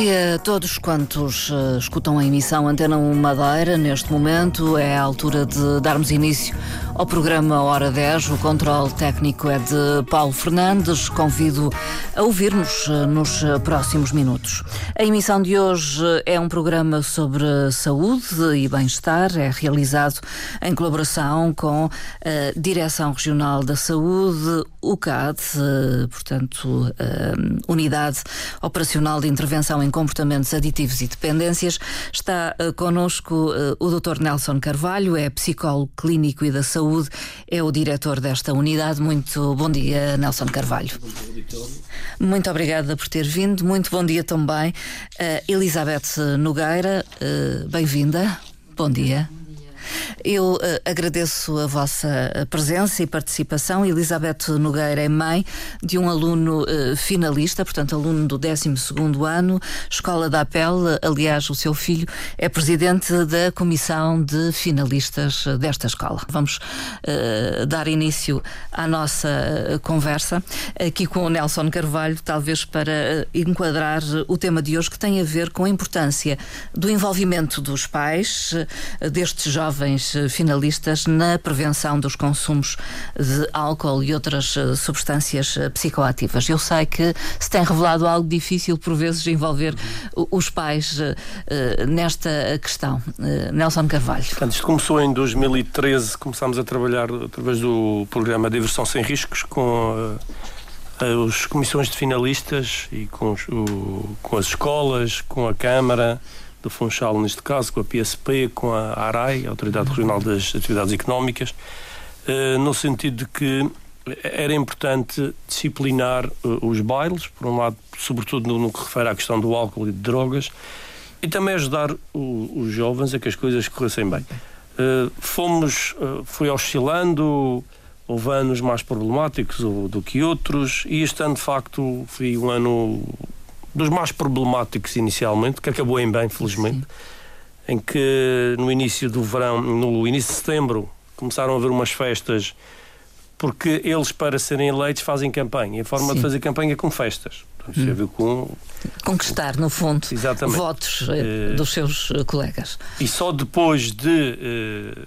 dia a todos quantos uh, escutam a emissão Antena 1 Madeira. Neste momento é a altura de darmos início ao programa Hora 10. O controle técnico é de Paulo Fernandes. Convido a ouvirmos uh, nos próximos minutos. A emissão de hoje é um programa sobre saúde e bem-estar. É realizado em colaboração com a Direção Regional da Saúde, o CAD, uh, portanto, Unidade Operacional de Intervenção em comportamentos aditivos e dependências. Está connosco o Dr. Nelson Carvalho, é psicólogo clínico e da saúde, é o diretor desta unidade. Muito bom dia, Nelson Carvalho. Muito obrigada por ter vindo. Muito bom dia também. Uh, Elizabeth Nogueira, uh, bem-vinda. Bom dia. Eu uh, agradeço a vossa eh, presença e participação. Elizabeth Nogueira é mãe de um aluno uh, finalista, portanto, aluno do 12 ano, Escola da Apel. Aliás, o seu filho é presidente da comissão de finalistas desta escola. Vamos uh, dar início à nossa conversa aqui com o Nelson Carvalho, talvez para enquadrar o tema de hoje que tem a ver com a importância do envolvimento dos pais destes jovens jovens eh, finalistas na prevenção dos consumos de álcool e outras eh, substâncias eh, psicoativas. Eu sei que se tem revelado algo difícil por vezes envolver os pais nesta questão. Nelson Carvalho. Portanto, isto começou em 2013, começámos a trabalhar através do programa Diversão Sem Riscos com as comissões de finalistas e com, os, o, com as escolas, com a Câmara, do Funchal, neste caso, com a PSP, com a ARAI, a Autoridade Regional das Atividades Económicas, eh, no sentido de que era importante disciplinar eh, os bailes, por um lado, sobretudo no, que refere à questão do álcool e de drogas, e também ajudar os jovens a que as coisas corressem bem. Eh, fomos, foi oscilando, houve anos mais problemáticos do que outros, e este ano, de facto, foi um ano dos mais problemáticos inicialmente, que acabou em bem, felizmente, Sim. em que no início do verão, no início de setembro, começaram a haver umas festas, porque eles, para serem eleitos, fazem campanha. E a forma Sim. de fazer campanha é com festas. Hum. Com... Conquistar, no fundo, Exatamente. votos uh, dos seus uh, colegas. E só depois de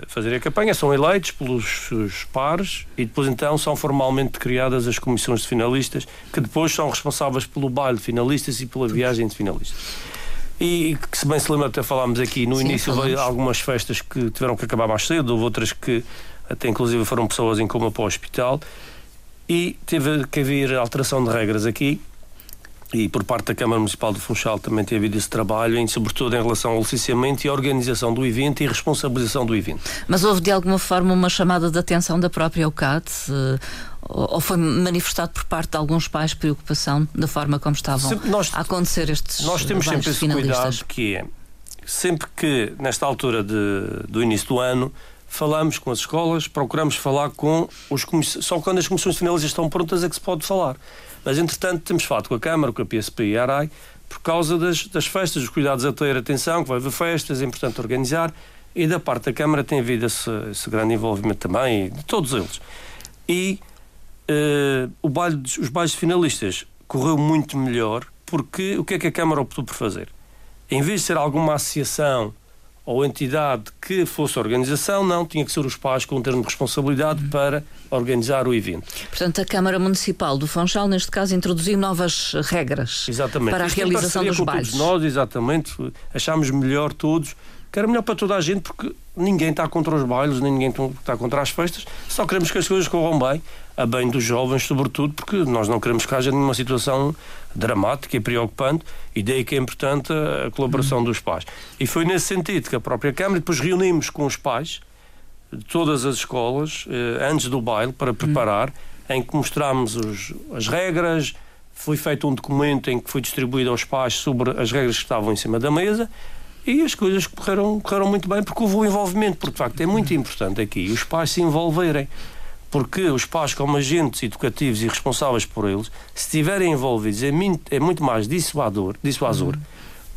fazer a campanha são eleitos pelos seus pares e depois então são formalmente criadas as comissões de finalistas que depois são responsáveis pelo baile de finalistas e pela viagem de finalistas. E que, se bem se lembra, até falámos aqui no Sim, início, houve algumas festas que tiveram que acabar mais cedo, houve outras que até inclusive foram pessoas em coma para o hospital. E teve que haver alteração de regras aqui, e por parte da Câmara Municipal de Funchal também tem havido esse trabalho, em, sobretudo em relação ao licenciamento e à organização do evento e responsabilização do evento. Mas houve de alguma forma uma chamada de atenção da própria UCAD? Ou foi manifestado por parte de alguns pais preocupação da forma como estavam nós, a acontecer estes Nós temos sempre esse cuidado que é, sempre que nesta altura de, do início do ano falamos com as escolas, procuramos falar com os comissões, só quando as comissões finalistas estão prontas é que se pode falar. Mas, entretanto, temos falado com a Câmara, com a PSP e a ARAI, por causa das, das festas, dos cuidados a ter atenção, que vai haver festas, é importante organizar, e da parte da Câmara tem havido esse, esse grande envolvimento também, de todos eles. E uh, o baile, os bailes finalistas correu muito melhor, porque o que é que a Câmara optou por fazer? Em vez de ser alguma associação ou entidade que fosse organização, não, tinha que ser os pais com um termo de responsabilidade para organizar o evento. Portanto, a Câmara Municipal do Funchal, neste caso, introduziu novas regras exatamente. para a Isto realização dos bailes. Todos nós, exatamente, achámos melhor todos, que era melhor para toda a gente, porque ninguém está contra os bailes, nem ninguém está contra as festas, só queremos que as coisas corram bem, a bem dos jovens, sobretudo, porque nós não queremos que haja nenhuma situação dramática e preocupante, e daí que é importante a colaboração dos pais. E foi nesse sentido que a própria Câmara, depois reunimos com os pais todas as escolas, eh, antes do baile, para preparar, em que mostramos os, as regras, foi feito um documento em que foi distribuído aos pais sobre as regras que estavam em cima da mesa, e as coisas correram, correram muito bem porque houve um envolvimento, porque de facto é muito importante aqui os pais se envolverem. Porque os pais, como agentes educativos e responsáveis por eles, se estiverem envolvidos, é, é muito mais dissuador, dissuasor.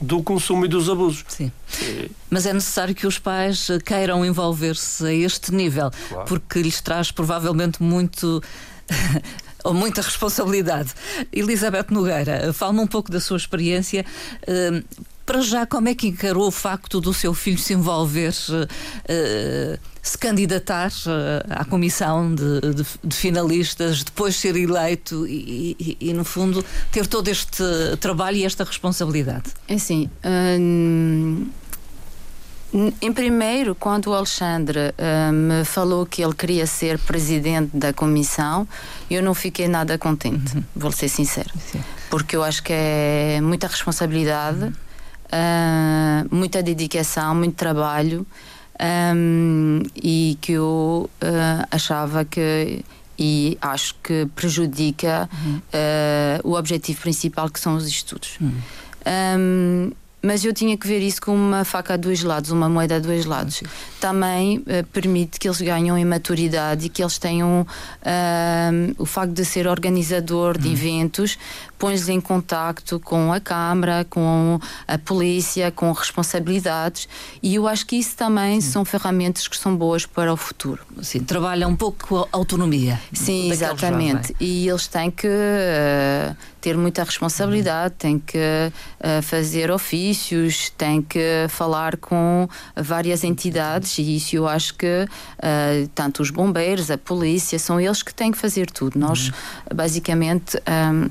Do consumo e dos abusos. Sim. É... Mas é necessário que os pais queiram envolver-se a este nível, claro. porque lhes traz provavelmente muito ou muita responsabilidade. Elizabeth Nogueira, fala-me um pouco da sua experiência. Para já, como é que encarou o facto do seu filho se envolver, uh, se candidatar uh, à comissão de, de, de, finalistas, depois ser eleito e, e, e, no fundo, ter todo este trabalho e esta responsabilidade? É assim. Hum, em primeiro, quando o Alexandre uh, me falou que ele queria ser presidente da comissão, eu não fiquei nada contente, uhum. vou ser sincero. Sim. Porque eu acho que é muita responsabilidade. Uhum uh, muita dedicação, muito trabalho um, e que eu uh, achava que e acho que prejudica uhum. uh, o objetivo principal que são os estudos. Uhum. Um, mas eu tinha que ver isso como uma faca a dois lados, uma moeda a dois lados. Também uh, permite que eles ganhem em maturidade e que eles tenham uh, o facto de ser organizador de uhum. eventos, põe-os em contacto com a Câmara, com a polícia, com responsabilidades e eu acho que isso também Sim. são ferramentas que são boas para o futuro. Sim, trabalha um pouco com a autonomia. Sim, exatamente. E eles têm que uh, ter muita responsabilidade, uhum. têm que uh, fazer ofícios, têm que falar com várias entidades e isso eu acho que uh, tanto os bombeiros, a polícia, são eles que têm que fazer tudo. Nós, uhum. basicamente, um,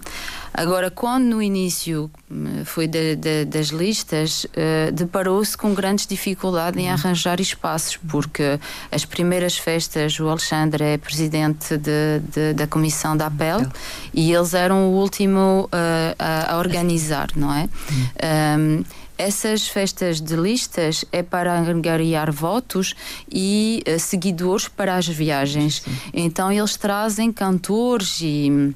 Agora, quando no início hum, foi de, de, das listas, uh, deparou-se com grandes dificuldades em uhum. arranjar espaços, porque as primeiras festas, o Alexandre é presidente de, de da comissão da APEL e eles eram o último uh, a, a, organizar, não é? Um, essas festas de listas é para angariar votos e uh, seguidores para as viagens. Sim. Então eles trazem cantores e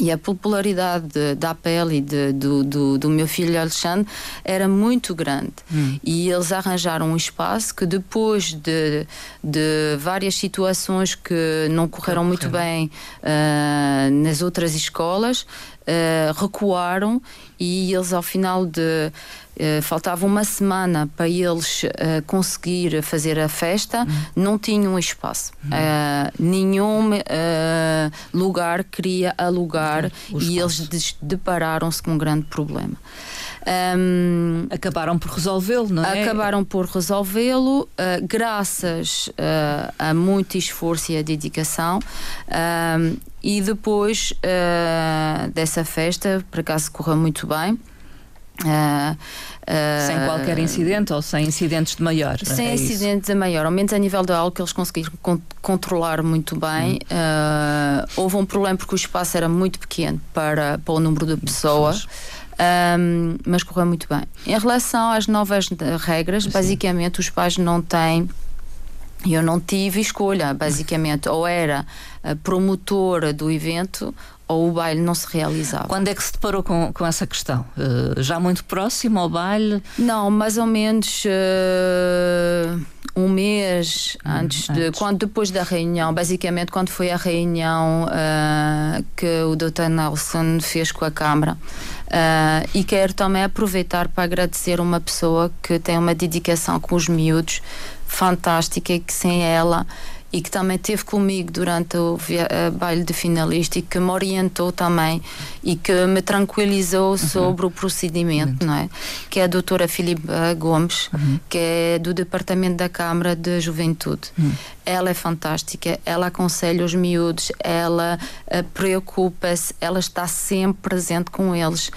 e a popularidade da pele e de, do, do, do, meu filho Alexandre era muito grande. Hum. E eles arranjaram um espaço que, depois de, de várias situações que não correram muito bem uh, nas outras escolas, uh, recuaram e eles, ao final de Uh, faltava uma semana para eles uh, conseguir fazer a festa, uhum. não tinham espaço. Uhum. Uh, nenhum lugar queria alugar uhum. e eles depararam-se com um grande problema. Um, acabaram por resolvê-lo, não é? Acabaram por resolvê-lo, graças a muito esforço e a dedicação. e depois dessa festa, por acaso correu muito bem. Uh, uh, sem qualquer incidente ou sem incidentes de maior? Sem é incidentes de maior, ao menos a nível do álcool eles conseguiram con controlar muito bem. Hum. Uh, houve um problema porque o espaço era muito pequeno para, para o número de pessoas. Um, mas correu muito bem. Em relação às novas regras, Sim. basicamente os pais não têm eu não tive escolha, basicamente, ou era a promotora do evento ou o baile não se realizava. Quando é que se deparou com, com essa questão? Uh, já muito próximo ao baile? Não, mais ou menos uh, um mês hum, antes, de antes. quando depois da reunião, basicamente quando foi a reunião uh, que o Dr. Nelson fez com a Câmara. e quero também aproveitar para agradecer uma pessoa que tem uma dedicação com os miúdos fantástica e que sem ela e que também esteve comigo durante o uh, baile de finalista e que me orientou também e que me tranquilizou uhum. sobre o procedimento, uhum. não é? Que é a doutora Filipe Gomes, uhum. que é do Departamento da Câmara de Juventude. Uhum. Ela é fantástica, ela aconselha os miúdos, ela uh, preocupa-se, ela está sempre presente com eles.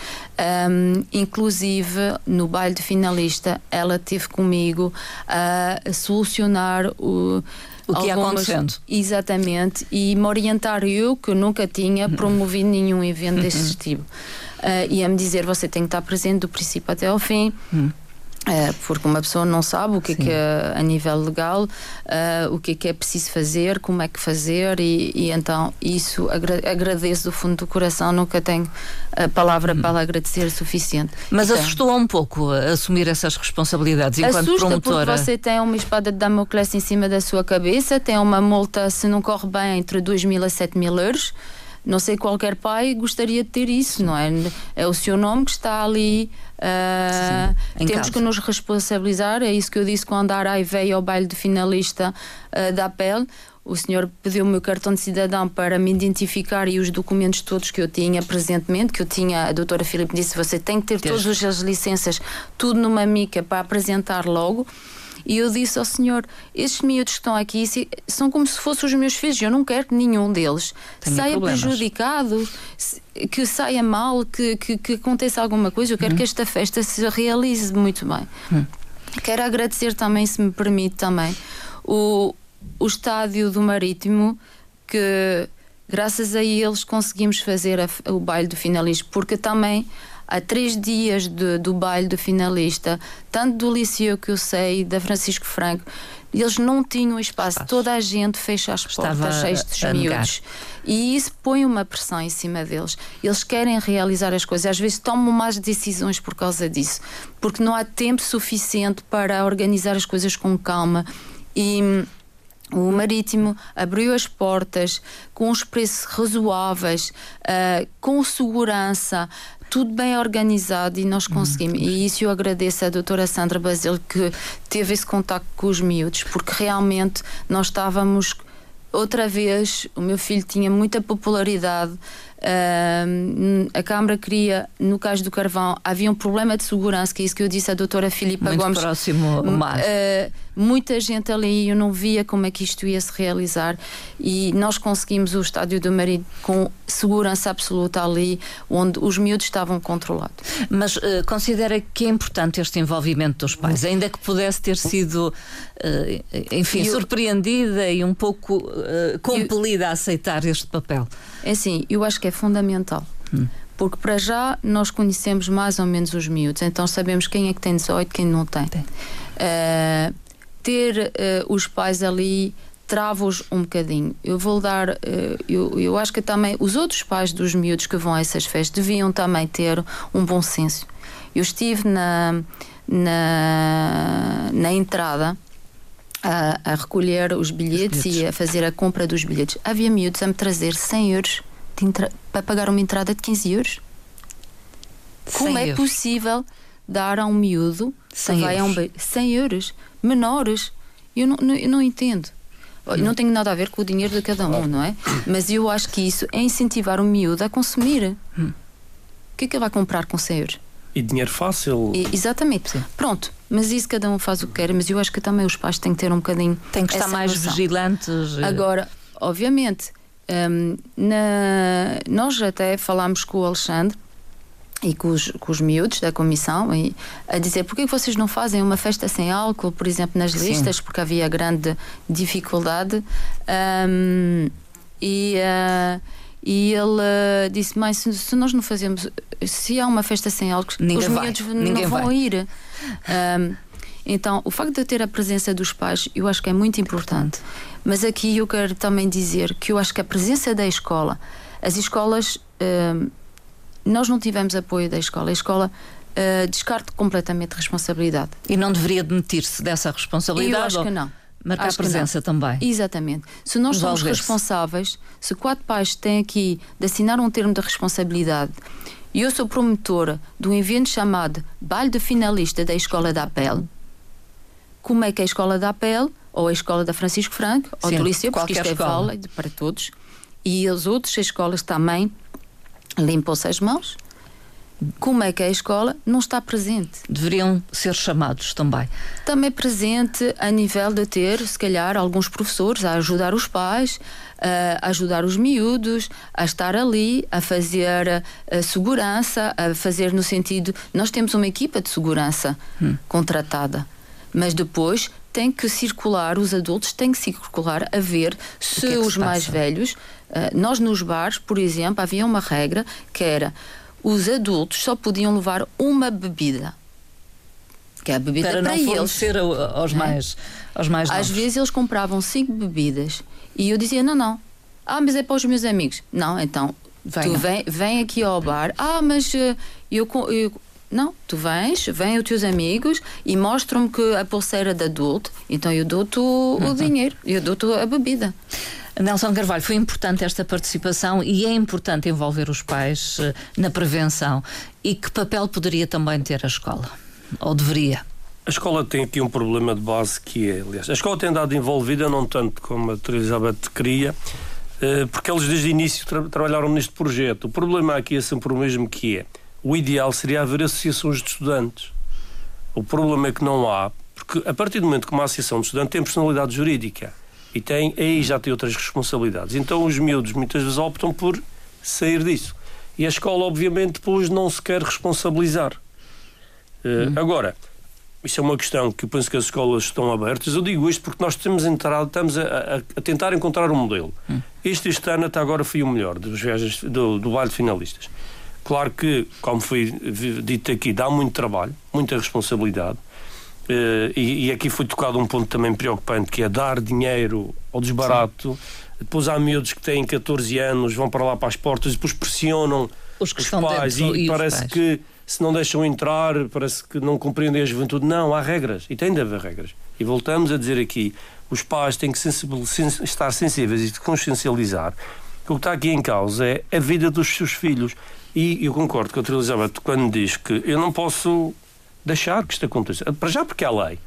Um, inclusive, no baile de finalista, ela esteve comigo a solucionar o o que ia acontecendo. Exatamente, e me orientar eu, que nunca tinha promovido nenhum evento desse uhum. tipo. Uh, e a me dizer: você tem que estar presente do princípio até ao fim. É, porque uma pessoa não sabe o que é que é a nível legal, uh, o que é que é preciso fazer, como é que fazer, e, e então isso agra agradeço do fundo do coração, nunca tenho a palavra hum. para agradecer suficiente. Mas então, assustou um pouco assumir essas responsabilidades enquanto assusta promotora? Porque você tem uma espada de Damocles em cima da sua cabeça, tem uma multa, se não corre bem, entre 2 mil a 7 mil euros não sei qualquer pai gostaria de ter isso, não é? É o seu nome que está ali. Uh, Sim, temos que nos responsabilizar, é isso que eu disse quando a Arai veio ao baile de finalista uh, da pele. o senhor pediu o meu cartão de cidadão para me identificar e os documentos todos que eu tinha presentemente, que eu tinha, a doutora Filipe disse, você tem que ter todas as licenças, tudo numa mica para apresentar logo. E eu disse ao senhor: estes miúdos que estão aqui são como se fossem os meus filhos. Eu não quero que nenhum deles Tenho saia problemas. prejudicado, que saia mal, que, que, que, aconteça alguma coisa. Eu quero hum. que esta festa se realize muito bem. Hum. Quero agradecer também, se me permite, também, o, o estádio do Marítimo, que graças a eles conseguimos fazer a, o baile do finalista, porque também há três dias de, do baile do finalista, tanto do Liceu que eu sei, da Francisco Franco, eles não tinham espaço, espaço. toda a gente fecha as Estava portas, cheios de miúdos. E isso põe uma pressão em cima deles. Eles querem realizar as coisas, às vezes tomam más decisões por causa disso, porque não há tempo suficiente para organizar as coisas com calma. E o Marítimo abriu as portas com os preços razoáveis, uh, com segurança, tudo bem organizado e nós conseguimos. Uhum. E isso eu agradeço à doutora Sandra Basile que teve esse contato com os miúdos, porque realmente nós estávamos outra vez, o meu filho tinha muita popularidade Uh, a Câmara queria, no caso do carvão, havia um problema de segurança, que é isso que eu disse à doutora Filipa Muito Gomes. próximo ao mar. Uh, muita gente ali, eu não via como é que isto ia se realizar e nós conseguimos o estádio do Marido com segurança absoluta ali, onde os miúdos estavam controlados. Mas uh, considera que é importante este envolvimento dos pais, ainda que pudesse ter sido, uh, enfim, eu, surpreendida e um pouco uh, compelida eu, a aceitar este papel? É assim, eu acho que é fundamental. Hum. Porque para já nós conhecemos mais ou menos os miúdos, então sabemos quem é que tem 18 quem não tem. tem. Uh, ter uh, os pais ali trava-os um bocadinho. Eu vou dar, uh, eu, eu acho que também os outros pais dos miúdos que vão a essas festas deviam também ter um bom senso. Eu estive na, na, na entrada a, a recolher os bilhetes, os bilhetes, e a fazer a compra dos bilhetes. Havia miúdos a me trazer 100 euros para pagar uma entrada de 15 euros. Como é euros. possível dar a um miúdo 100 vai euros. a um 100 euros menores? Eu não, não, eu não entendo. Não. não tem nada a ver com o dinheiro de cada um, não é? Mas eu acho que isso é incentivar o miúdo a consumir. Hum. O que é que ele vai comprar com 100 euros? E dinheiro fácil. E, exatamente. Sim. Pronto. Mas isso cada um faz o que quer, mas eu acho que também os pais têm que ter um bocadinho. Têm que estar mais noção. vigilantes. Eh. Agora, obviamente, um, na, nós até falámos com o Alexandre e com os, com os miúdos da comissão e, a dizer porque que vocês não fazem uma festa sem álcool, por exemplo, nas listas, Sim. porque havia grande dificuldade. Um, e. Uh, e ele disse: Mãe, se, se, nós não fazemos, se há uma festa sem álcool, Ninguém os miúdos não vão vai. ir. Um, então, o facto de eu ter a presença dos pais, eu acho que é muito importante. Mas aqui eu quero também dizer que eu acho que a presença da escola, as escolas, um, nós não tivemos apoio da escola. A escola uh, descarta completamente a responsabilidade. E não deveria demitir-se dessa responsabilidade? Eu acho que não. Marcar Acho presença também. Exatamente. Se nós somos responsáveis, se quatro pais têm aqui de assinar um termo de responsabilidade e eu sou promotora de um evento chamado Baile de Finalista da Escola da Apel, como é que a Escola da Apel, ou a Escola da Francisco Franco, ou Sim, do Liceu, porque isto é escola. para todos, e as outras escolas também limpam-se as mãos como é que a escola não está presente. Deveriam ser chamados também. Também presente a nível de ter, se calhar, alguns professores a ajudar os pais, a ajudar os miúdos, a estar ali, a fazer a segurança, a fazer no sentido. Nós temos uma equipa de segurança hum. contratada, mas depois tem que circular, os adultos têm que circular a ver se é os se mais velhos. Nós nos bares, por exemplo, havia uma regra que era os adultos só podiam levar uma bebida. Que é a bebida para, para não eles. aos, é? mais, aos mais Às vezes eles compravam cinco bebidas e eu dizia: não, não. Ah, mas é para os meus amigos. Não, então Venha. tu vem, vem aqui ao bar. Ah, mas uh, eu, eu não, tu vens, vêm os teus amigos e mostram-me que a pulseira de adulto, então eu dou-te o, uhum. o dinheiro, eu dou-te a bebida. Nelson Carvalho, foi importante esta participação e é importante envolver os pais uh, na prevenção. E que papel poderia também ter a escola? Ou deveria? A escola tem aqui um problema de base que é, aliás, a escola tem andado envolvida, não tanto como a Teresa Elizabeth queria, eh, porque eles desde o início tra trabalharam neste projeto. O problema aqui é sempre o mesmo que é. O ideal seria haver associações de estudantes. O problema é que não há, porque a partir do momento que uma associação de estudantes tem personalidade jurídica e tem, aí já tem outras responsabilidades. Então os miúdos muitas vezes optam por sair disso. E a escola, obviamente, depois não se quer responsabilizar. Uh, Agora, isso é uma questão que eu penso que as escolas estão abertas. Eu digo isto porque nós temos entrado, estamos a, a, a tentar encontrar um modelo. Hum. Este, este ano até agora foi o melhor dos viagens do, do baile de finalistas. Claro que, como foi dito aqui, dá muito trabalho, muita responsabilidade. Uh, e, e, aqui foi tocado um ponto também preocupante, que é dar dinheiro ao desbarato. Sim. Depois há miúdos que têm 14 anos, vão para lá para as portas e depois pressionam os, os pais e, e parece pais. que se não deixam entrar, parece que não compreendem a juventude. Não, há regras e tem de haver regras. E voltamos a dizer aqui: os pais têm que estar sensíveis e consciencializar que o que está aqui em causa é a vida dos seus filhos. E eu concordo com a Elizabeth quando diz que eu não posso deixar que isto aconteça. Para já, porque há lei.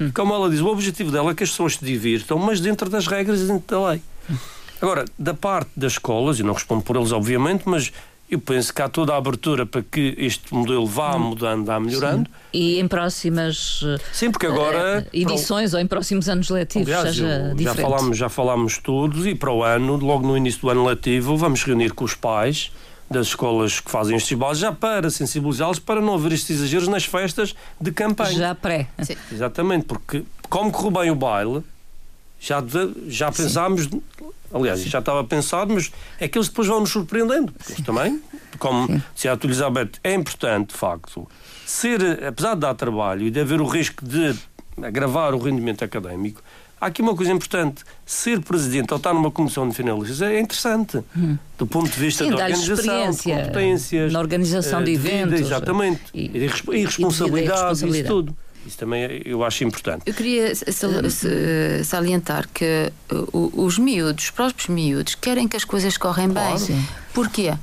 Hum. Como ela diz, o objetivo dela é que as pessoas se divirtam, mas dentro das regras e dentro da lei. Hum. Agora, da parte das escolas, e não respondo por eles, obviamente, mas eu penso que há toda a abertura para que este modelo vá hum. mudando, vá melhorando. Sim. E em próximas Sim, porque agora, uh, edições ou em próximos anos letivos aliás, seja já falámos, já falámos todos e para o ano, logo no início do ano letivo, vamos reunir com os pais das escolas que fazem estes bases já para sensibilizá-los para não haver estes exageros nas festas de campanha. Já pré. Sim. Exatamente, porque como correu bem o baile, já, já pensámos, aliás, Sim. já estava pensado, mas é que eles depois vão nos surpreendendo. Eles também, como se a Elizabeth, é importante, de facto, ser, apesar de dar trabalho e de haver o risco de agravar o rendimento académico, há aqui uma coisa importante. Ser presidente ou estar numa comissão de finalistas é interessante. Hum. Do ponto de vista Sim, da organização, de competências. Na organização de, de eventos. Vida, exatamente. E, e, e responsabilidade, e isso tudo. Isso também eu acho importante. Eu queria salientar que uh, os miúdos, os próprios miúdos, querem que as coisas correm claro. bem. Porquê?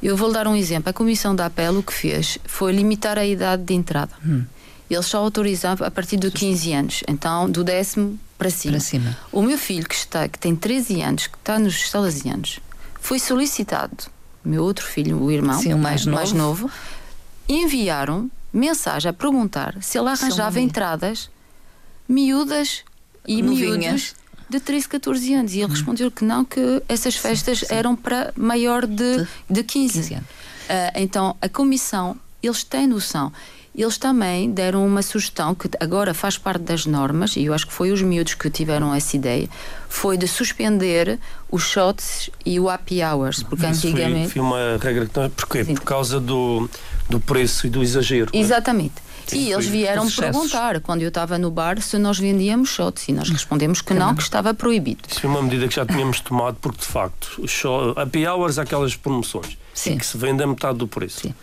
Eu vou dar um exemplo. A Comissão da Apelo o que fez foi limitar a idade de entrada. Hum. Eles só autorizavam a partir de 15 anos, então do décimo para cima. para cima. O meu filho, que, está, que tem 13 anos, que está nos salesianos, foi solicitado, meu outro filho, o irmão, Sim, o mais, mais novo, novo enviaram mensagem a perguntar se ele arranjava entradas miúdas e Novinhas. miúdos de 13, 14 anos. E ele hum. respondeu que não, que essas festas sim, sim. eram para maior de, de 15. 15 anos. Uh, então, a comissão, eles têm noção. Eles também deram uma sugestão que agora faz parte das normas, e eu acho que foi os miúdos que tiveram essa ideia, foi de suspender os shots e o happy hours, porque Isso antigamente... Foi, foi uma regra, porquê? Sim. Por causa do, do preço e do exagero. É? Exatamente. Sim, e eles vieram perguntar, quando eu estava no bar, se nós vendíamos shots. E nós respondemos que não, que estava proibido. Isso foi uma medida que já tínhamos tomado, porque de facto, show, happy hours, aquelas promoções Sim. que se vendem a metade do preço. Sim.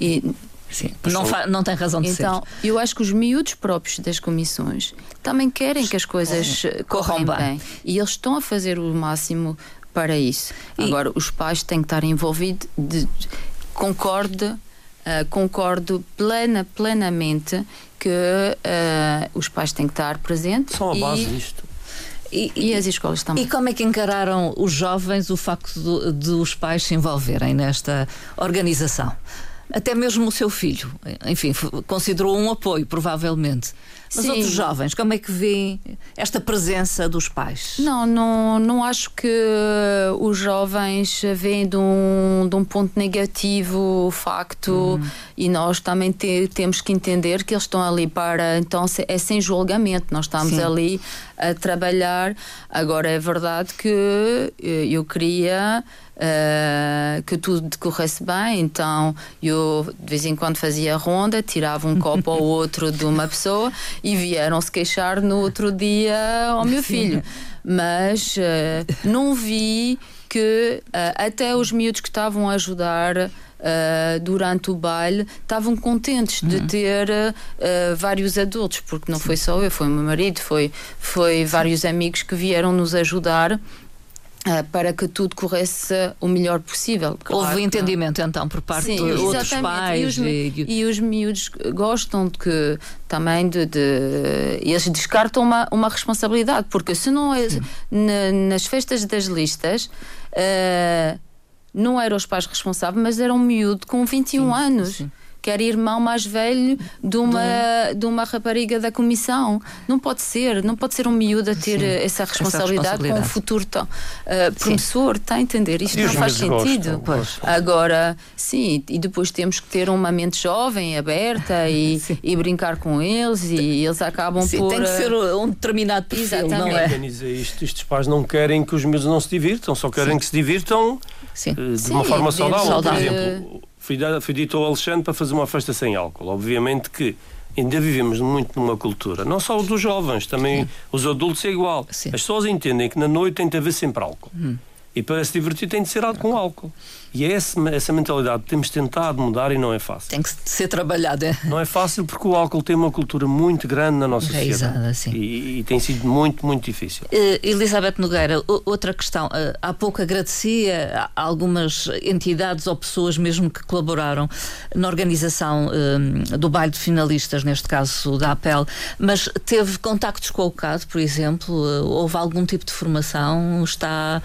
E Sim, não, não tem razão de então, ser. Então, eu acho que os miúdos próprios das comissões também querem que as coisas é. corram bem. bem. E eles estão a fazer o máximo para isso. E... Agora, os pais têm que estar envolvidos. De, concordo, uh, concordo plena, plenamente que uh, os pais têm que estar presentes. São a base e... disto. E, e, as escolas também. E como é que encararam os jovens o facto de, de os pais se envolverem nesta organização? Até mesmo o seu filho, enfim, considerou um apoio, provavelmente. Mas Sim. outros jovens, como é que vê esta presença dos pais? Não, não, não acho que os jovens veem de um, de um ponto negativo o facto hum. e nós também te, temos que entender que eles estão ali para, então é sem julgamento, nós estamos Sim. ali a trabalhar. Agora é verdade que eh, eu queria uh, que tudo decorresse bem. Então eu de vez em quando fazia ronda, tirava um copo ou outro de uma pessoa e vieram se queixar no outro dia ao meu filho. Mas uh, não vi que uh, até os miúdos que estavam a ajudar Uh, durante o baile estavam contentes de uhum. ter uh, vários adultos, porque não Sim. foi só eu, foi o meu marido, foi, foi vários amigos que vieram nos ajudar para que tudo corresse o melhor possível. Claro, Houve entendimento então por parte Sim, de outros pais. E os, e... e os miúdos gostam de que também de, de, eles descartam uma, uma responsabilidade, porque se não é na, nas festas das listas. Uh, não eram os pais responsáveis, mas era um miúdo com 21 sim, anos. Sim que era irmão mais velho de uma, de uma rapariga da comissão. Não pode ser, não pode ser um miúdo a ter sim, essa, responsabilidade essa, responsabilidade com um futuro tão, uh, promissor, está a entender? Isto não faz sentido. Gostam, Agora, sim, e depois temos que ter uma mente jovem, aberta e, e brincar com eles e eles acabam sim, por. Tem que ser um determinado perfil, Exatamente. não é? Isto. Estes pais não querem que os miúdos não se divirtam, só querem sim. que se divirtam sim. Uh, de uma forma saudável. saudável. Por exemplo, fui, fui dito ao Alexandre para fazer uma festa sem álcool. Obviamente que ainda vivemos muito numa cultura, não só dos jovens, também Sim. os adultos é igual. Sim. As pessoas entendem que na noite tem de haver sempre álcool. Hum. E para se divertir tem de ser algo com álcool. E é essa, essa mentalidade que temos tentado mudar e não é fácil. Tem que ser trabalhada. É? Não é fácil porque o álcool tem uma cultura muito grande na nossa sociedade. Sim. E, e, tem sido muito, muito difícil. Uh, Elizabeth Nogueira, outra questão. Uh, há pouco agradecia a algumas entidades ou pessoas mesmo que colaboraram na organização uh, do baile de finalistas, neste caso da APEL, mas teve contactos com o CAD, por exemplo? houve algum tipo de formação? Está.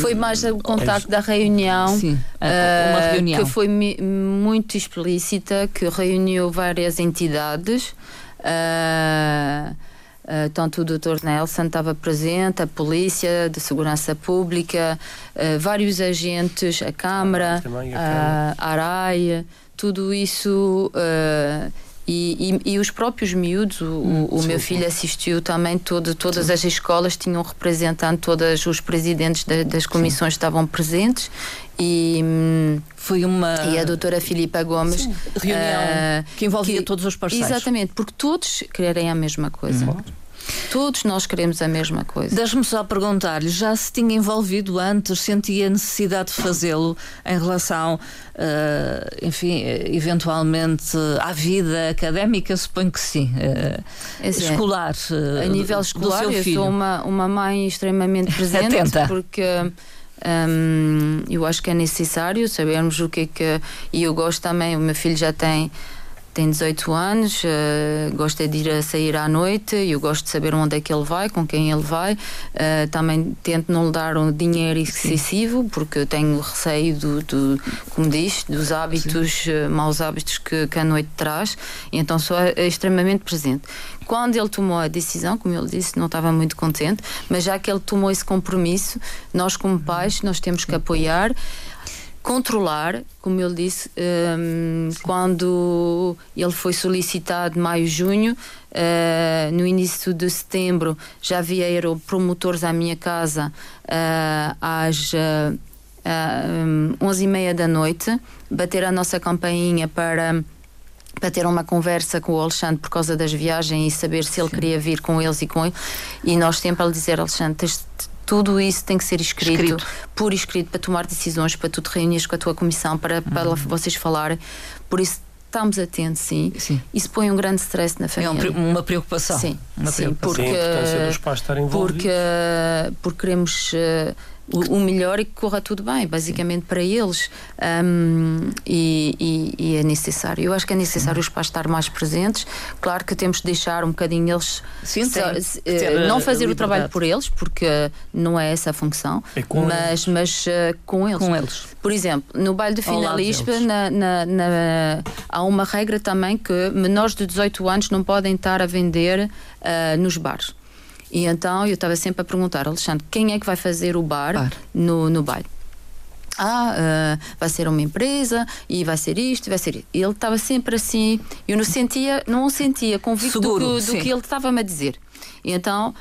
Foi mais o contacto da reunião. Sim uma ah, reunião. que foi muito explícita, que reuniu várias entidades. Uh, uh, tanto o Dr. Nelson estava presente, a Polícia de Segurança Pública, uh, vários agentes, a Câmara, a, a ARAI, tudo isso e, e, e, os próprios miúdos, o, hum, o meu filho assistiu também, todo, todas sim. as escolas tinham representante, todos os presidentes de, das comissões estavam presentes e hum, foi uma e a doutora Filipa Gomes reunião uh, que envolvia que, todos os parceiros exatamente porque todos querem a mesma coisa hum. Todos nós queremos a mesma coisa. Deixe-me só perguntar-lhe: já se tinha envolvido antes? Sentia necessidade de fazê-lo em relação, uh, enfim, eventualmente à vida académica? Suponho que sim. Uh, é, escolar. Uh, a nível escolar, eu sou uma, uma mãe extremamente presente. Atenta. Porque. Um, eu acho que é necessário sabermos o que é que. E eu gosto também, o meu filho já tem tem 18 anos, uh, gosta de ir a sair à noite, eu gosto de saber onde é que ele vai, com quem ele vai. Uh, também tento não lhe dar um dinheiro excessivo, porque tenho receio, do, do, como diz, dos hábitos, uh, maus hábitos que, que a noite traz, então sou extremamente presente. Quando ele tomou a decisão, como ele disse, não estava muito contente, mas já que ele tomou esse compromisso, nós como pais, nós temos que apoiar controlar, como ele disse, um, quando ele foi solicitado maio, junho, uh, no início de setembro já vieram promotores à minha casa uh, às uh, um, 11 e meia da noite, bater a nossa campainha para para ter uma conversa com o Alexandre por causa das viagens e saber se ele Sim. queria vir com eles e com ele. E nós sempre a lhe dizer, Alexandre, tens tudo isso tem que ser escrito, escrito, por escrito, para tomar decisões, para tu te reunires com a tua comissão, para, para uhum. vocês falarem. Por isso, estamos atentos, sim. sim. Isso põe um grande stress na família. É uma preocupação. Sim, uma sim, preocupação. porque, sim, dos pais estarem porque, porque queremos uh, o, o, melhor e que corra tudo bem, basicamente para eles. Um, e, e, e, é necessário. Eu acho que é necessário os pais estar mais presentes. Claro que temos de deixar um bocadinho eles Sim, se, uh, não fazer o trabalho por eles, porque não é essa a função, é com mas, mas uh, com eles. Com eles. Por exemplo, no baile de finalista na, na, na, há uma regra também que menores de 18 anos não podem estar a vender uh, nos bares. E então eu estava sempre a perguntar, Alexandre, quem é que vai fazer o bar, bar. No, no baile? ah, uh, vai ser uma empresa e vai ser isto, vai ser. Ele estava sempre assim, eu não sentia, não sentia convicto Seguro, do, que, do que ele estava-me a dizer. E então,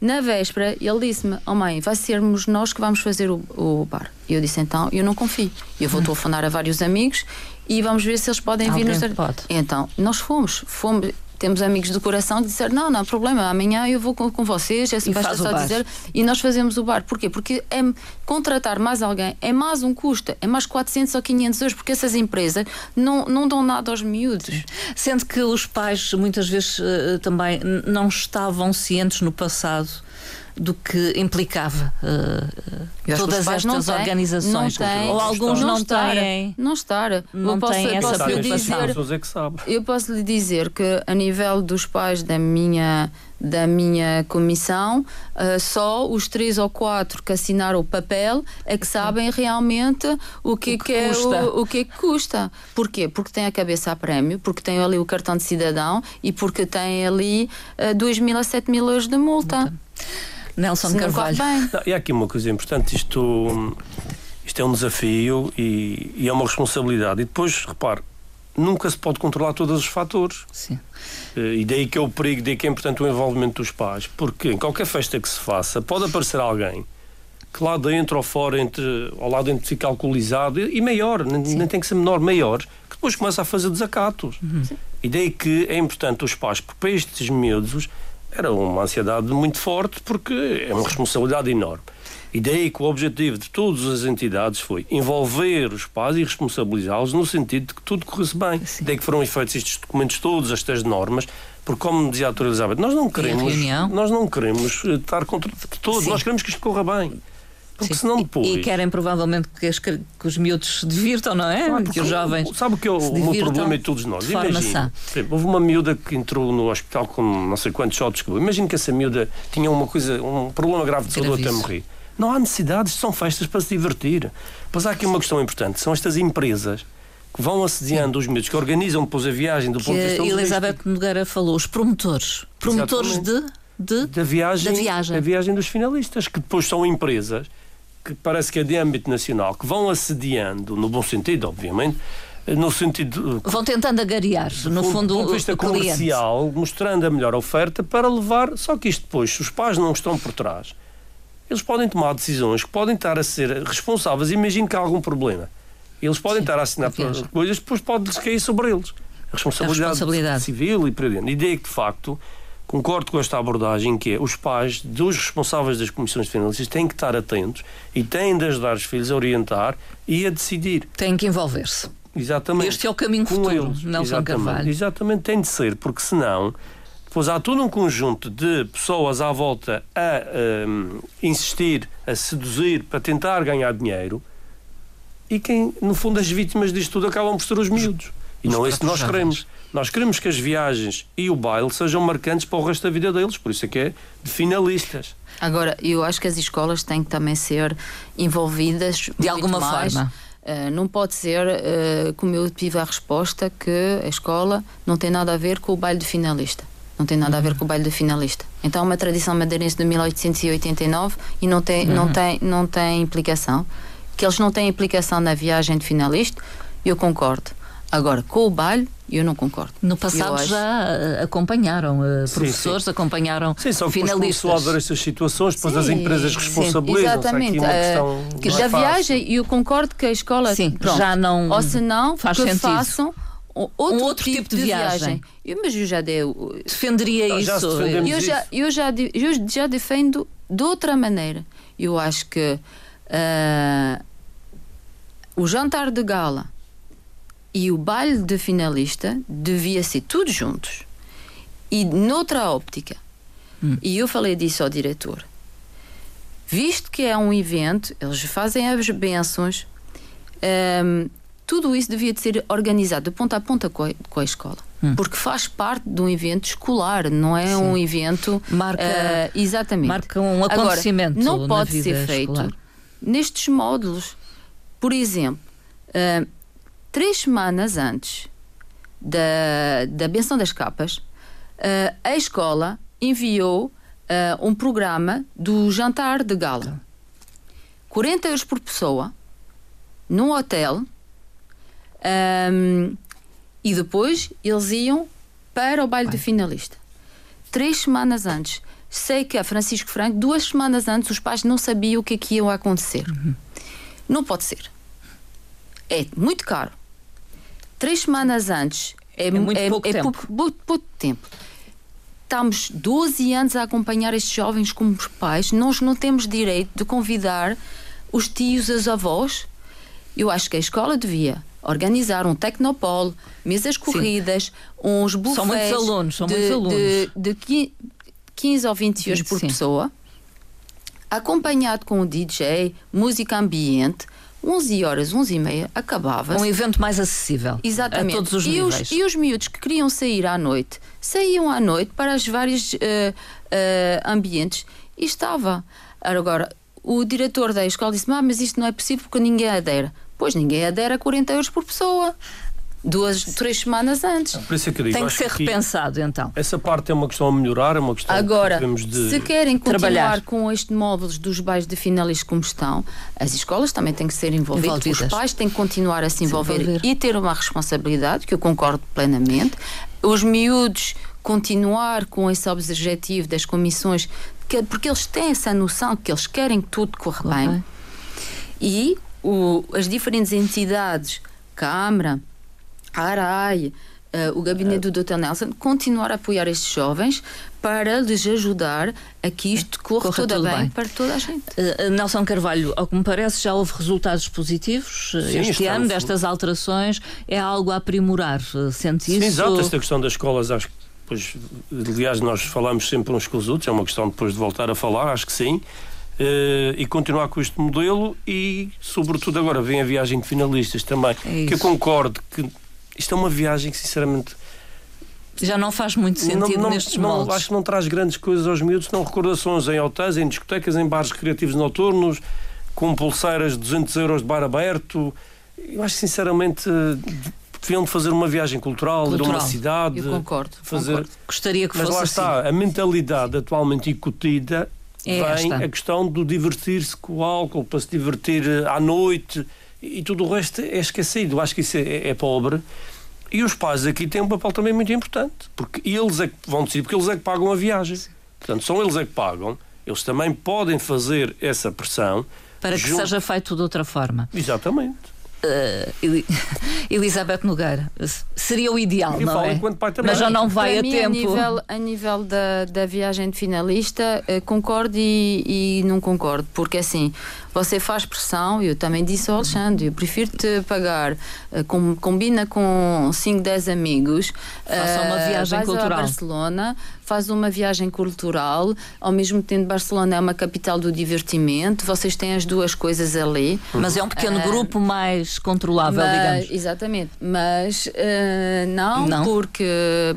na véspera, ele disse-me: Oh mãe, vai sermos nós que vamos fazer o, o bar. E eu disse: Então, eu não confio. Eu vou hum. telefonar a vários amigos e vamos ver se eles podem Alguém vir nos. Pode. Então, nós fomos, fomos temos amigos do coração que disseram: não, não há problema, amanhã eu vou com, com vocês, é assim, basta só dizer. E nós fazemos o bar. Porquê? Porque é contratar mais alguém é mais um custo, é mais 400 ou 500 euros, porque essas empresas não, não dão nada aos miúdos. Sendo que os pais muitas vezes uh, também não estavam cientes no passado do que implicava uh, todas estas organizações. Não tem, Ou alguns não, não têm. Não estar. Não eu posso, essa posso lhe dizer, é Eu posso lhe dizer que a nível dos pais da minha da minha comissão, uh, só os três ou quatro que assinaram o papel é que sabem realmente o que, o que, que é o, o, que é que custa. Porquê? Porque tem a cabeça a prémio, porque tem ali o cartão de cidadão e porque tem ali uh, 2 mil a 7 mil euros de multa. multa. Nelson Se Carvalho. Não, e há aqui uma coisa importante, isto, isto é um desafio e, e é uma responsabilidade. E depois, repare, nunca se pode controlar todos os fatores. Sim. Eh, e daí que é o perigo, daí que é importante o envolvimento dos pais. Porque em qualquer festa que se faça, pode aparecer alguém que lá dentro ou fora, entre, ao lado dentro fica alcoolizado, e maior, nem, nem, tem que ser menor, maior, que depois começa a fazer desacatos. Uhum. E daí que é importante os pais, porque para estes miúdos era uma ansiedade muito forte, porque é uma responsabilidade enorme. E daí que o objetivo de todas as entidades foi envolver os pais e responsabilizá-los no sentido de que tudo corresse bem. Sim. Daí que foram feitos estes documentos todos, estas normas, porque como dizia a doutora Elizabeth, nós não queremos, nós não queremos eh, estar contra todos, Sim. nós queremos que isto corra bem. Porque Sim. senão depois. E, querem provavelmente que, as, que, os miúdos se divirtam, não é? Claro, que os jovens. Sabe o que é o meu problema e todos nós? Imagina, houve uma miúda que entrou no hospital com não sei quantos shots que Imagina que essa miúda tinha uma coisa, um problema grave de saúde até morrer. Não há necessidade, são festas para se divertir. Pois há aqui uma questão importante: são estas empresas que vão assediando os miúdos, que organizam depois a viagem do que ponto de vista. Elizabeth Nogueira falou, os promotores. Promotores de, de, da, viagem, da viagem. Da viagem dos finalistas, que depois são empresas que parece que é de âmbito nacional, que vão assediando, no bom sentido, obviamente, no sentido. Vão tentando agariar, no fundo, do ponto de vista comercial, cliente. mostrando a melhor oferta para levar. Só que isto depois, se os pais não estão por trás, eles podem tomar decisões que podem estar a ser responsáveis. Imagino que há algum problema. Eles podem Sim, estar a assinar coisas, depois pode-lhes cair sobre eles. A responsabilidade, a responsabilidade. civil e por aí dentro. A ideia que, de facto, concordo com esta abordagem que é os pais dos responsáveis das comissões de finalistas têm que estar atentos e têm de ajudar os filhos a orientar e a decidir. Têm que envolver-se. Exatamente. Este é o caminho com futuro, eles. Nelson Exatamente. Carvalho. Exatamente, tem de ser, porque senão depois há todo um conjunto de pessoas à volta a um, insistir, a seduzir para tentar ganhar dinheiro e quem, no fundo, as vítimas disto tudo acabam por ser os miúdos. E não é isso que nós queremos. Nós queremos que as viagens e o baile sejam marcantes para o resto da vida deles, por isso é que é de finalistas. Agora, eu acho que as escolas têm que também ser envolvidas de alguma mais. forma. Uh, não pode ser, uh, como eu tive a resposta, que a escola não tem nada a ver com o baile de finalista. Não tem nada a ver com o baile de finalista. Então é uma tradição madeirense de 1889 e não tem, uhum. não tem, não tem implicação. Que eles não têm implicação na viagem de finalista, eu concordo. Agora, com o baile, eu não concordo. No passado já eh, acompanharam uh, professores, sim. acompanharam sim, só finalistas. Sim, só a estas situações, depois sim, as empresas responsabilizam. Exatamente. Uh, que da viagem, eu concordo que a escola sim, pronto, já não ou se não, faz que sentido. façam outro, um outro tipo, tipo de, de, viagem. viagem. Eu, mas eu já dei. Defenderia não, isso. eu, já, eu, já, eu já defendo de outra maneira. Eu acho que uh, o jantar de gala e o baile de finalista devia ser tudo juntos. E noutra óptica. Hum. E eu falei disso ao diretor. Visto que é um evento, eles fazem as bênçãos, um, tudo isso devia de ser organizado de ponta a ponta com a, com a escola. Hum. Porque faz parte de um evento escolar, não é Sim. um evento. Marca, uh, exatamente. marca um acontecimento. Agora, não pode ser feito escolar. nestes módulos. Por exemplo, uh, três semanas antes da, da benção das capas, uh, a escola enviou uh, um programa do jantar de gala. 40 euros por pessoa, num hotel, um, e depois eles iam para o baile Vai. de finalista. Três semanas antes. Sei que a Francisco Franco, duas semanas antes, os pais não sabiam o que é que ia acontecer. Uhum. Não pode ser. É muito caro três semanas antes é, é muito é, pouco, é tempo. Pouco, pouco, pouco tempo. Estamos 12 anos a acompanhar estes jovens como pais. Nós não temos direito de convidar os tios, as avós. Eu acho que a escola devia organizar um tecnopolo, mesas corridas, Sim. uns buffets. São muitos alunos, são de, muitos alunos. De, de 15 ou 20 euros por sim. pessoa acompanhado com o DJ, música ambiente. 11 horas, 11 e meia, acabava. Um evento mais acessível. Exatamente. A todos os e níveis. Os, e os miúdos que queriam sair à noite, saíam à noite para os vários uh, uh, ambientes e estava. Agora, o diretor da escola disse: ah, mas isto não é possível porque ninguém adera. Pois ninguém adera a 40 euros por pessoa duas, três semanas antes. Por isso é que eu digo, Tem que ser repensado, então. Essa parte é uma questão a melhorar, é uma questão Agora, que de se querem continuar trabalhar. com este móveis dos bairros de finalistas como estão, as escolas também têm que ser envolvidas, Envolvidas. os pais têm que continuar a se envolver, envolver. e ter uma responsabilidade, que eu concordo plenamente. Os miúdos continuar com esse objetivo das comissões, que- porque eles têm essa noção que eles querem que tudo corra bem. E o- as diferentes entidades, Câmara, a ARAI, eh, o gabinete do Dr. Nelson, continuar a apoiar estes jovens para lhes ajudar a que isto corra, Corra tudo tudo bem, bem. para toda a gente. Uh, Nelson Carvalho, ao que me parece, já houve resultados positivos uh, Sim, este ano no destas alterações. É algo a aprimorar. Uh, Sente Sim, isso? exato, esta questão das escolas, acho que, pois, aliás, nós falamos sempre uns com os outros, é uma questão depois de voltar a falar, acho que sim, Eh, e continuar com este modelo e, sobretudo, agora vem a viagem de finalistas também, É que eu concordo que isto é uma viagem que, sinceramente, Já não faz muito sentido nestes não, moldes. acho que não traz grandes coisas aos miúdos, não recordações em hotéis, em discotecas, em bares recreativos noturnos, com pulseiras de 200 euros de bar aberto. Eu acho que, sinceramente, deviam de fazer uma viagem cultural, ir a Cultural. uma cidade. Eu concordo. fazer- concordo. Gostaria que Mas fosse lá assim. está, a mentalidade atualmente incutida É vem esta. a questão do divertir-se com o álcool, para se divertir eh, à noite e tudo o resto é esquecido. Acho que isso é, é pobre. E os pais aqui têm um papel também muito importante, porque eles é que vão decidir, porque eles é que pagam a viagem. Portanto, são eles é que pagam, eles também podem fazer essa pressão. Para que junto- seja feito de outra forma. Exatamente. Uh, Eli- Elizabeth Nogueira, seria o ideal, não é? Mas já não vai Para a mim, tempo. A nível, a nível da, da viagem de finalista, eh, concordo e, e não concordo, porque assim, você faz pressão, eu também disse ao Alexandre, eu prefiro-te pagar, eh, com- combina com 5, 10 amigos, Faça uma viagem vais cultural. a Barcelona, faz uma viagem cultural, ao mesmo tempo Barcelona é uma capital do divertimento, vocês têm as duas coisas ali. Mas é um pequeno Ah, grupo mais controlável, Mas- digamos. Exatamente, mas eh, não, Não? porque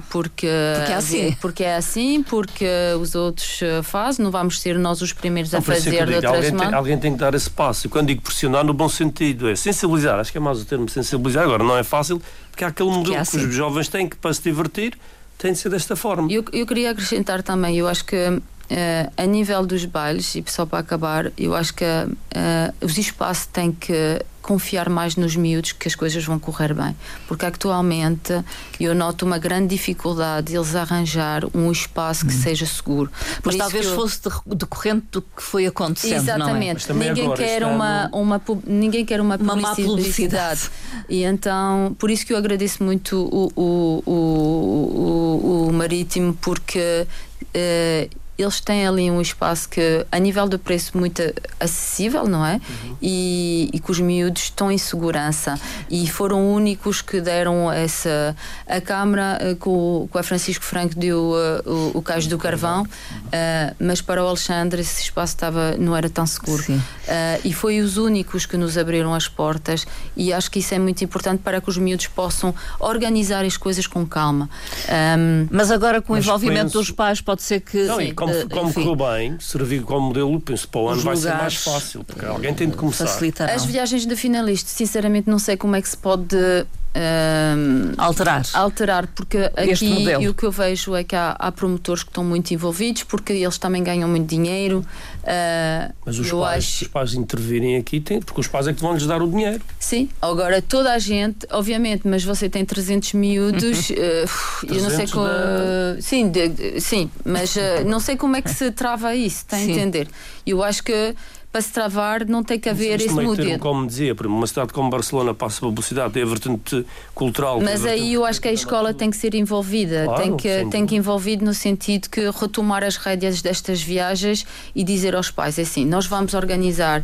porque Porque é assim. porque é assim, porque os outros fazem, não vamos ser nós os primeiros a Não, isso é que fazer de digo, outras alguém, tem, alguém tem que dar esse passo. E quando digo pressionar, no bom sentido, é sensibilizar. Acho que é mais o termo sensibilizar. Agora, não é fácil, porque há aquele modelo é que, assim. os jovens têm que, para se divertir, tem de ser desta forma. Eu, eu queria acrescentar também, eu acho que eh, a nível dos bailes, e só para acabar, eu acho que eh, os espaços têm que confiar mais nos miúdos que as coisas vão correr bem. Porque atualmente eu noto uma grande dificuldade eles arranjar um espaço que seja seguro. Por Mas talvez eu- fosse de- decorrente do que foi acontecendo, não é? Exatamente. também Ninguém agora, quer uma, ano- uma, ninguém quer uma Uma má publicidade. publicidade. E então, por isso que eu agradeço muito o, o, o, o, o Marítimo, porque eh, eles têm ali um espaço que, a nível do preço, muito acessível, não é? E, e que os miúdos estão em segurança. E foram únicos que deram essa. A Câmara, eh, com, o- com a Francisco Franco, deu eh, o, o Cais do Carvão, eh, mas para o Alexandre esse espaço estava, não era tão seguro. Sim. Uh, e foi os únicos que nos abriram as portas e acho que isso é muito importante para que os miúdos possam organizar as coisas com calma. Um, Mas agora com o Mas envolvimento penso- dos pais pode ser que. Não, como, como enfim, correu bem, servir como modelo, penso para o ano vai ser mais fácil, porque alguém tem de começar. facilitarão. as viagens de finalista, sinceramente, não sei como é que se pode um, Alterar. alterar, porque aqui e o que eu vejo é que há, há promotores que estão muito envolvidos porque eles também ganham muito dinheiro. Uh, Mas os eu pais, acho- os pais intervirem aqui, tem, porque os pais é que vão lhes dar o dinheiro. Sim, agora toda a gente, obviamente, mas você tem 300 miúdos, eh, eu não sei 300 como. da- Sim, de- de- sim, mas eh, não sei como é que se trava isso, está a entender? Eu acho que para se travar não tem que haver esse termo, modelo. como dizia, uma cidade como Barcelona passa publicidade, tem a vertente cultural. Mas vertente- aí eu acho que a escola tem que ser envolvida, Claro, tem, que, tem que envolvido no sentido que retomar as rédeas destas viagens e dizer aos pais é assim, nós vamos organizar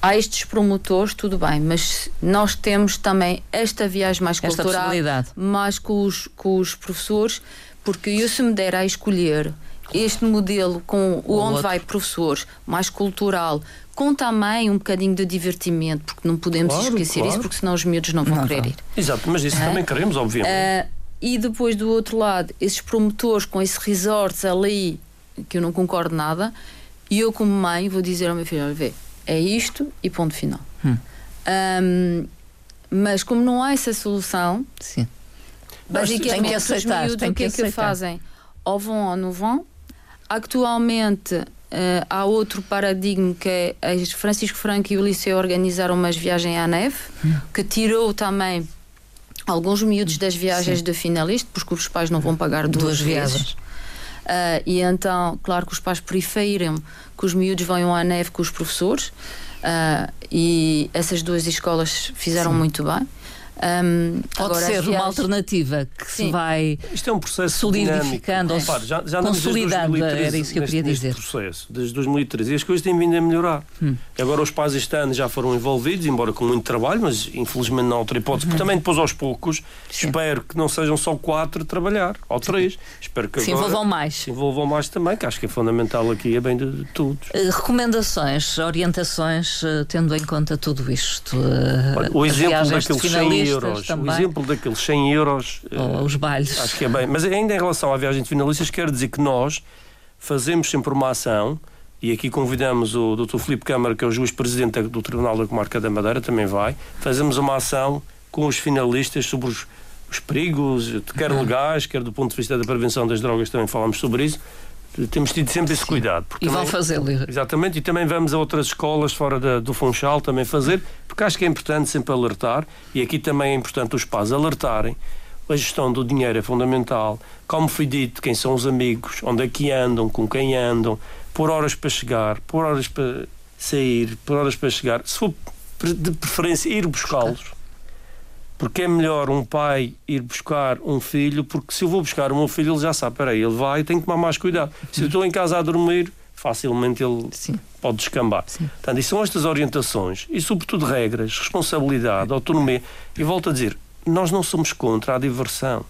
há estes promotores, tudo bem, mas nós temos também esta viagem mais Esta cultural, mais com os, com os professores, porque eu se me der a escolher este modelo com o onde vai professores, mais cultural, com também um bocadinho de divertimento, porque não podemos claro, esquecer claro. isso, porque senão os miúdos não vão não, querer ir. Exato, mas isso é? também queremos, obviamente. Uh, e depois do outro lado, esses promotores com esses resorts ali, que eu não concordo nada, e eu, como mãe, vou dizer ao meu filho: olha, vê, é isto e ponto final. Hum. Um, mas como não há essa solução, Sim. basicamente tem que aceitar, os miúdos, tem o que, que é que fazem? Ou vão ou não vão. Atualmente uh, há outro paradigma que é Francisco Franco e o Liceu organizaram umas viagens à neve, hum. que tirou também alguns miúdos das viagens Sim. de finalista, porque os pais não vão pagar duas, duas viagens. Uh, e então, claro que os pais preferiram que os miúdos venham à neve com os professores, uh, e essas duas escolas fizeram Sim. muito bem. Um, Pode agora, ser uma alternativa que Sim. se vai Isto é um processo solidificando, ou já, já consolidando, era isso que eu queria dizer. processo, desde 2013, e as coisas têm vindo a melhorar. Hum. Agora os pais este ano já foram envolvidos, embora com muito trabalho, mas infelizmente não há outra hipótese, porque hum. também depois aos poucos Sim. espero que não sejam só quatro a trabalhar, ou três. Espero que se envolvam mais. Se envolvam mais também, que acho que é fundamental aqui, é bem de, de tudo. Uh, recomendações, orientações, uh, tendo em conta tudo isto. Uh, Olha, o exemplo daqueles 100 euros, também. o exemplo daqueles 100 euros. Ou os balhos. Acho que é bem. Mas ainda em relação à viagem de finalistas, quero dizer que nós fazemos sempre uma ação. E aqui convidamos o Dr. Filipe Câmara, que é o juiz-presidente do Tribunal da Comarca da Madeira, também vai. Fazemos uma ação com os finalistas sobre os, os perigos, quer uhum. legais, quer do ponto de vista da prevenção das drogas, também falamos sobre isso temos tido sempre esse cuidado. e vão fazê-lo. Exatamente, e também vamos a outras escolas fora da, do Funchal também fazer, porque acho que é importante sempre alertar, e aqui também é importante os pais alertarem. A gestão do dinheiro é fundamental. Como foi dito, quem são os amigos, onde é que andam, com quem andam, por horas para chegar, por horas para sair, por horas para chegar. Se for de preferência ir buscá-los porque é melhor um pai ir buscar um filho, porque se eu vou buscar o meu filho, ele já sabe, peraí, ele vai e tem que tomar mais cuidado. Se eu estou em casa a dormir, facilmente ele Sim. pode descambar. Sim. Portanto, e são estas orientações, e sobretudo regras, responsabilidade, autonomia. E volto a dizer, nós não somos contra a diversão.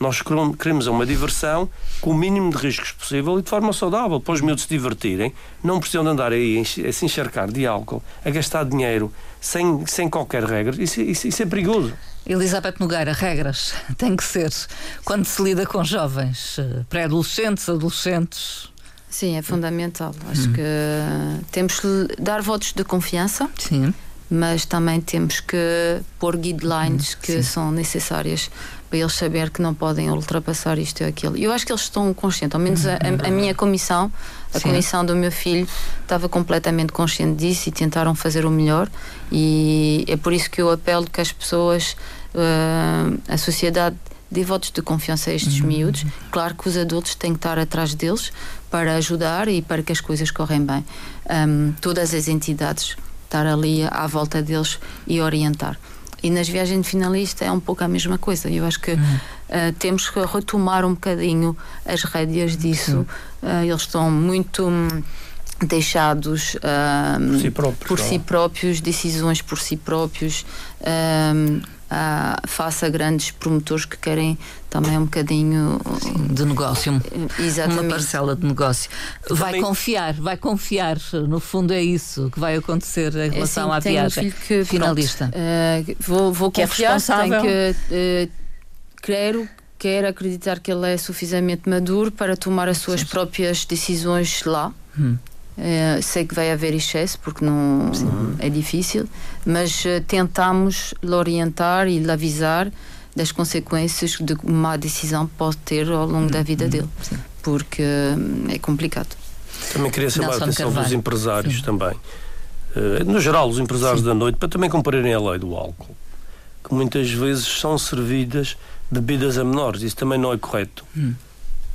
Nós queremos uma diversão com o mínimo de riscos possível e de forma saudável, para os miúdos se divertirem. Não precisam de andar aí a se encharcar de álcool, a gastar dinheiro sem, sem qualquer regra. Isso, isso, isso é perigoso. Elizabeth Nogueira, regras tem que ser quando se lida com jovens, eh, pré-adolescentes, adolescentes. Sim, é fundamental. Acho hum. que temos que dar votos de confiança. Sim mas também temos que pôr guidelines que Sim. são necessárias para eles saber que não podem ultrapassar isto ou aquilo. Eu acho que eles estão conscientes, ao menos a, a, a minha comissão, a Sim. comissão do meu filho, estava completamente consciente disso e tentaram fazer o melhor. E é por isso que eu apelo que as pessoas, uh, a sociedade, dê votos de confiança a estes uhum. miúdos. Claro que os adultos têm que estar atrás deles para ajudar e para que as coisas correm bem. Um, todas as entidades estar ali à volta deles e orientar. E nas viagens de finalista é um pouco a mesma coisa. Eu acho que uh, temos que retomar um bocadinho as rédeas disso. Uh, eles estão muito hum, deixados uh, por, si próprios, por si próprios, decisões por si próprios. Uh, uh, face a grandes promotores que querem também um bocadinho Sim, de negócio, Exatamente. uma parcela de negócio. Vai também... confiar, vai confiar, no fundo é isso que vai acontecer em relação é assim, à viagem um que, finalista. Uh, vou, vou que é confiar, é tenho que uh, quero quero acreditar que ele é suficientemente maduro para tomar as suas Sim. próprias decisões lá. Hum. Uh, sei que vai haver excesso porque não Sim. é difícil, mas uh, tentamos lhe orientar e lhe avisar das consequências de uma decisão pode ter ao longo da vida uhum. dele, Sim. porque uh, é complicado. Também queria chamar a atenção dos empresários Sim. também. no geral, os empresários da noite, para também cumprirem a lei do álcool, que muitas vezes são servidas bebidas a menores. Isso também não é correto. Hum.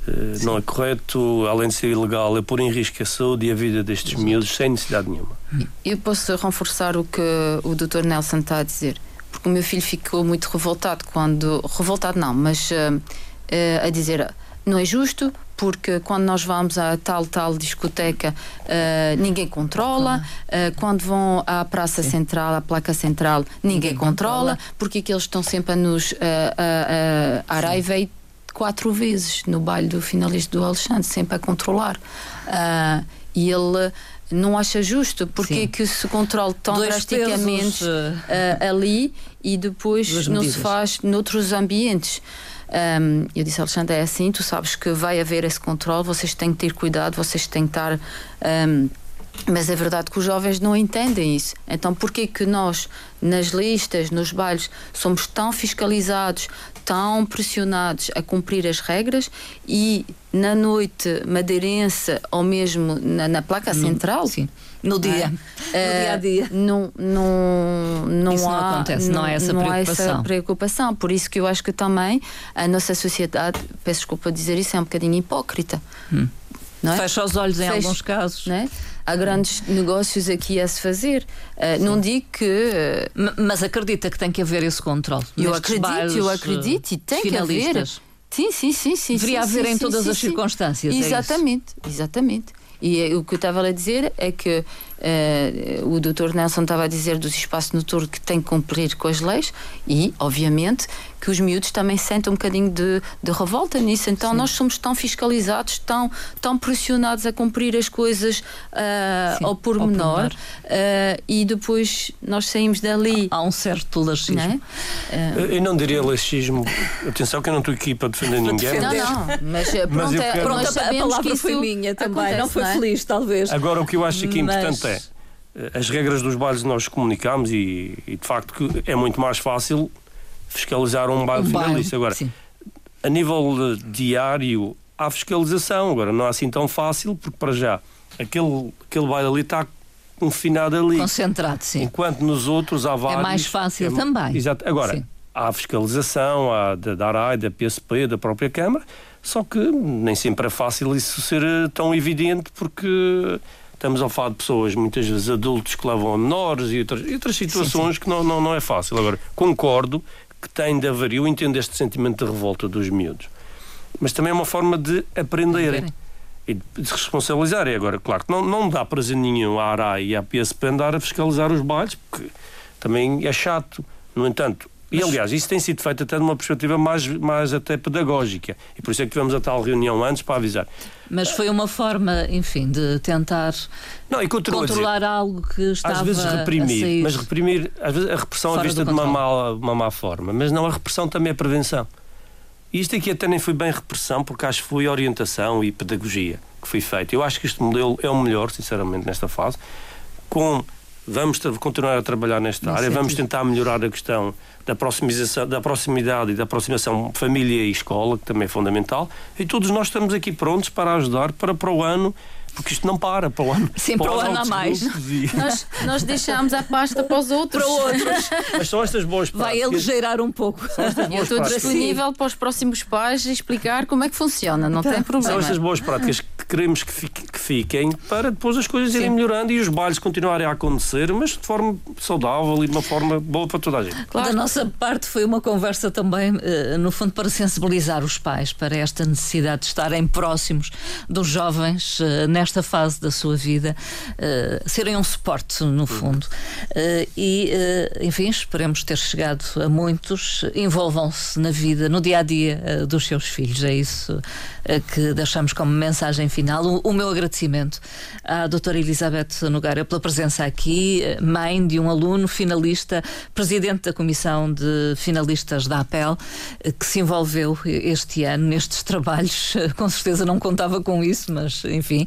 Sim. não é correto, além de ser ilegal, é pôr em risco a saúde e a vida destes Exato. miúdos sem necessidade nenhuma. Eu posso reforçar o que o Dr. Nelson está a dizer, porque o meu filho ficou muito revoltado quando. Revoltado não, mas uh, uh, a dizer não é justo porque quando nós vamos a tal tal discoteca uh, ninguém controla uh, quando vão à praça Sim. central à placa central ninguém, ninguém controla, controla porque é que eles estão sempre a nos uh, a, a quatro vezes no baile do finalista do Alexandre, sempre a controlar. Uh, e ele não acha justo porque Sim. que se controla tão Dois drasticamente uh, ali e depois não se faz noutros ambientes. Um, eu disse, Alexandre, é assim, tu sabes que vai haver esse controle, vocês têm que ter cuidado, vocês têm que estar. Um, mas é verdade que os jovens não entendem isso. Então, por que que nós, nas listas, nos bailes, somos tão fiscalizados, tão pressionados a cumprir as regras e na noite madeirense ou mesmo na, na placa no, central? Sim. No dia, é? no dia a dia. Não, não, não, isso há, não acontece, não, não há essa não preocupação. Há essa preocupação. Por isso que eu acho que também a nossa sociedade, peço desculpa dizer isso, é um bocadinho hipócrita. Hum. É? Fecha os olhos Fecha, em alguns casos. É? Há grandes negócios aqui a se fazer. Uh, não digo que. Uh, mas acredita que tem que haver esse controle. Eu acredito, eu acredito e tem que haver. Sim, sim, sim, sim. Deveria sim, haver sim, em todas sim, as circunstâncias. É exatamente, é exatamente. E o que eu estava a dizer é que uh, o Dr. Nelson estava a dizer dos espaços noturnos que tem que cumprir com as leis e, obviamente, que os miúdos também sentem um bocadinho de, de revolta nisso. Então, Sim. nós somos tão fiscalizados, tão, tão pressionados a cumprir as coisas uh, ao pormenor, uh, e depois nós saímos dali. Há um certo laxismo. Não é? uh, eu não diria laxismo. Atenção, que eu não estou aqui para defender ninguém. Não, não. Mas, pronto, mas é, quero... pronto, a palavra foi minha também. Acontece, não foi não é? feliz, talvez. Agora, o que eu acho aqui mas... importante é as regras dos bailes nós comunicamos e, e, de facto que é muito mais fácil fiscalizar um baile um finalista. Agora, sim. a nível diário há fiscalização, agora não é assim tão fácil, porque para já aquele, aquele baile ali está confinado ali. Concentrado, sim. Enquanto nos outros há vários. É mais fácil é, também. Exato. Agora, sim. há fiscalização, há da, da ARAI, da PSP, da própria Câmara, só que nem sempre é fácil isso ser eh, tão evidente, porque Estamos a falar de pessoas, muitas vezes adultos, que levam a menores e outras, e outras situações sim, sim. que não, não, não é fácil. Agora, concordo que tem de haver, eu entendo este sentimento de revolta dos miúdos, mas também é uma forma de aprenderem e de se responsabilizarem. Agora, claro que não, não dá prazer nenhum à ARA e à PSP andar a fiscalizar os bailes, porque também é chato. No entanto, e aliás, isso tem sido feito até de uma perspectiva mais, mais até pedagógica. E por isso é que tivemos a tal reunião antes para avisar. Mas foi uma forma, enfim, de tentar não, e controlar algo que estava Às vezes reprimir, mas reprimir, às vezes a repressão é vista de uma má, uma má forma, mas não a repressão também é prevenção. E isto aqui até nem foi bem repressão, porque acho que foi orientação e pedagogia que foi feito. Eu acho que este modelo é o melhor, sinceramente, nesta fase, com vamos continuar a trabalhar nesta área, vamos tentar melhorar a questão da proximização, da proximidade e da aproximação família e escola, que também é fundamental, e todos nós estamos aqui prontos para ajudar para para o ano porque isto não para para o ano. Sempre para o ano a mais. Nós, nós deixamos a pasta para os outros. Para outros. Mas são estas boas práticas. Vai aligeirar um pouco. Eu estou disponível para os próximos pais explicar como é que funciona, não tá. tem problema. São estas boas práticas que queremos que, fiquem para depois as coisas irem Sim. melhorando e os bailes continuarem a acontecer, mas de forma saudável e de uma forma boa para toda a gente. Claro. Da nossa parte foi uma conversa também, eh, no fundo, para sensibilizar os pais para esta necessidade de estarem próximos dos jovens eh, nesta nesta fase da sua vida, uh, serem um suporte, no uhum. fundo. Uh, e, uh, enfim, esperemos ter chegado a muitos. Envolvam-se na vida, no dia a dia dos seus filhos. É isso que deixamos como mensagem final. O, o, meu agradecimento à doutora Elizabeth Nogueira pela presença aqui, mãe de um aluno finalista, presidente da comissão de finalistas da APEL, que se envolveu este ano nestes trabalhos. Com certeza não contava com isso, mas enfim,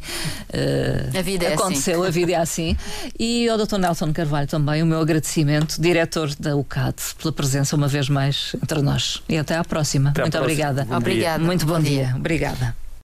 Uh, a vida é assim. aconteceu, assim. a vida é assim. E ao Dr. Nelson Carvalho também o meu agradecimento, diretor da UCAD, pela presença uma vez mais entre nós. E até à próxima. Até Muito próxima. obrigada. Obrigada. Muito bom, bom dia. dia. Obrigada.